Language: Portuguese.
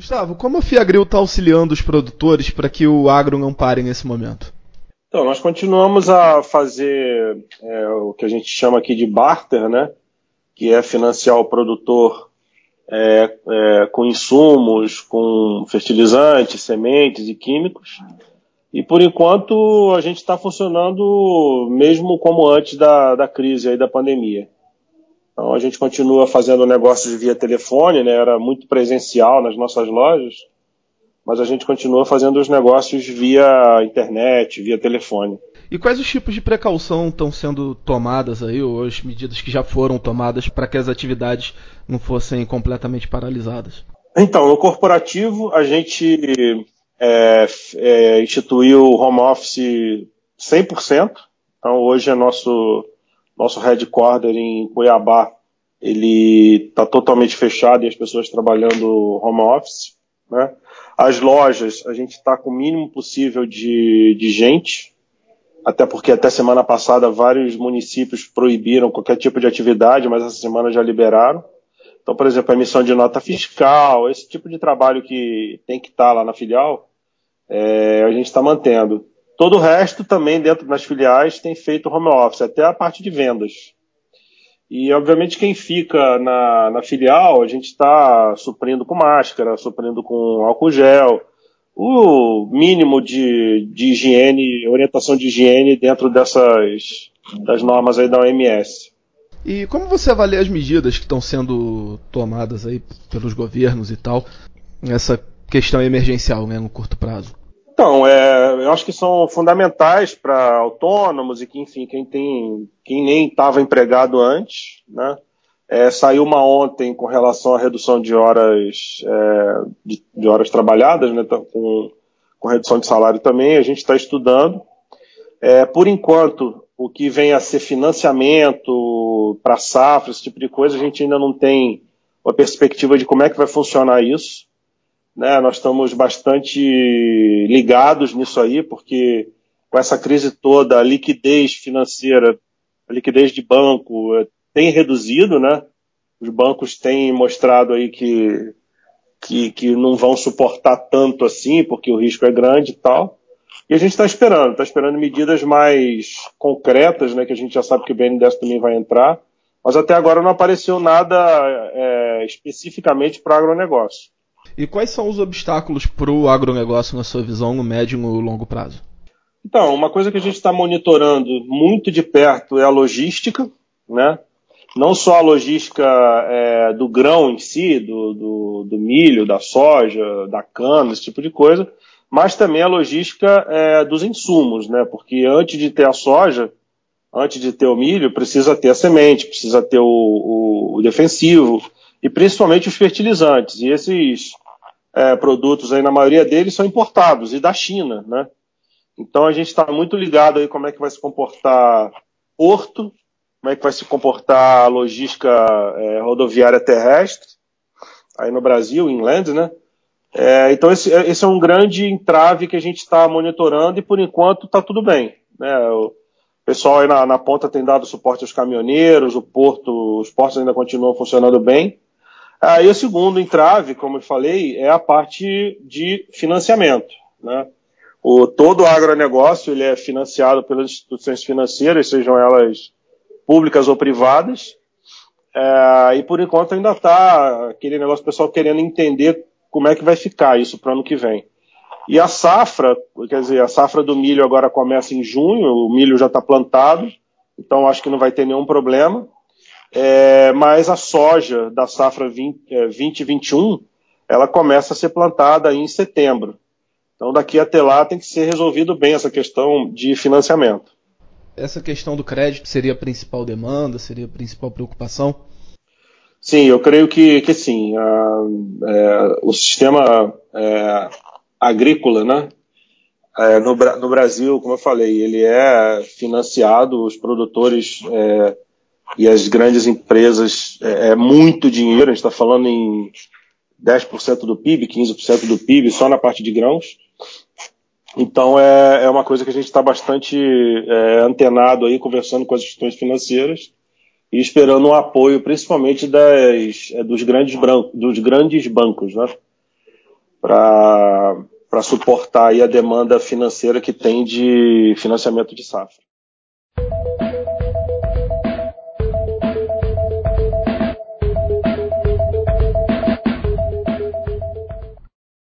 Gustavo, como a Fiagril está auxiliando os produtores para que o agro não pare nesse momento? Então, nós continuamos a fazer é, o que a gente chama aqui de barter, né? Que é financiar o produtor é, é, com insumos, com fertilizantes, sementes e químicos. E por enquanto a gente está funcionando mesmo como antes da, da crise aí da pandemia. Então a gente continua fazendo negócios via telefone, né? Era muito presencial nas nossas lojas, mas a gente continua fazendo os negócios via internet, via telefone. E quais os tipos de precaução estão sendo tomadas aí, ou as medidas que já foram tomadas para que as atividades não fossem completamente paralisadas? Então, no corporativo, a gente é, é, instituiu o home office 100%. Então, hoje é nosso nosso headquarter em Cuiabá, ele está totalmente fechado e as pessoas trabalhando home office. Né? As lojas, a gente está com o mínimo possível de, de gente, até porque até semana passada vários municípios proibiram qualquer tipo de atividade, mas essa semana já liberaram. Então, por exemplo, a emissão de nota fiscal, esse tipo de trabalho que tem que estar tá lá na filial, é, a gente está mantendo. Todo o resto também dentro das filiais tem feito home office, até a parte de vendas. E, obviamente, quem fica na, na filial, a gente está suprindo com máscara, suprindo com álcool gel, o mínimo de, de higiene, orientação de higiene dentro dessas das normas aí da OMS. E como você avalia as medidas que estão sendo tomadas aí pelos governos e tal, nessa questão emergencial, né, no curto prazo? Então, é, eu acho que são fundamentais para autônomos e que, enfim, quem tem, quem nem estava empregado antes, né? É, saiu uma ontem com relação à redução de horas, é, de, de, horas trabalhadas, né? Com, com redução de salário também. A gente está estudando. É, por enquanto, o que vem a ser financiamento para safra, esse tipo de coisa, a gente ainda não tem uma perspectiva de como é que vai funcionar isso. Né? Nós estamos bastante ligados nisso aí, porque com essa crise toda, a liquidez financeira, a liquidez de banco eh, tem reduzido, né? Os bancos têm mostrado aí que, que, que não vão suportar tanto assim, porque o risco é grande e tal. E a gente está esperando, está esperando medidas mais concretas, né? Que a gente já sabe que o BNDES também vai entrar. Mas até agora não apareceu nada é, especificamente para agronegócio. E quais são os obstáculos para o agronegócio, na sua visão, no médio e no longo prazo? Então, uma coisa que a gente está monitorando muito de perto é a logística, né? Não só a logística é, do grão em si, do, do, do, milho, da soja, da cana, esse tipo de coisa, mas também a logística é, dos insumos, né? Porque antes de ter a soja, antes de ter o milho, precisa ter a semente, precisa ter o, o, o defensivo e principalmente os fertilizantes. E esses é, produtos aí, na maioria deles, são importados e da China, né? Então a gente está muito ligado aí como é que vai se comportar porto, como é que vai se comportar a logística é, rodoviária terrestre, aí no Brasil, inland, né? É, então esse, esse, é um grande entrave que a gente está monitorando e por enquanto está tudo bem. Né? O pessoal aí na, na, ponta tem dado suporte aos caminhoneiros, o porto, os portos ainda continuam funcionando bem. Aí o segundo entrave, como eu falei, é a parte de financiamento. Né? O, todo o agronegócio ele é financiado pelas instituições financeiras, sejam elas públicas ou privadas, é, e por enquanto ainda está aquele negócio pessoal querendo entender como é que vai ficar isso para o ano que vem. E a safra, quer dizer, a safra do milho agora começa em junho, o milho já está plantado, então acho que não vai ter nenhum problema. É, mas a soja da safra 20, é, 2021 ela começa a ser plantada em setembro. Então daqui até lá tem que ser resolvido bem essa questão de financiamento. Essa questão do crédito seria a principal demanda, seria a principal preocupação? Sim, eu creio que, que sim. A, é, o sistema é, agrícola, né? É, no, no, Brasil, como eu falei, ele é financiado, os produtores é, e as grandes empresas é, é muito dinheiro, a gente está falando em 10% do PIB, 15% do PIB só na parte de grãos. Então é, é uma coisa que a gente está bastante é, antenado aí, conversando com as instituições financeiras e esperando o apoio, principalmente das, é, dos, grandes brancos, dos grandes bancos. Né? para suportar a demanda financeira que tem de financiamento de safra.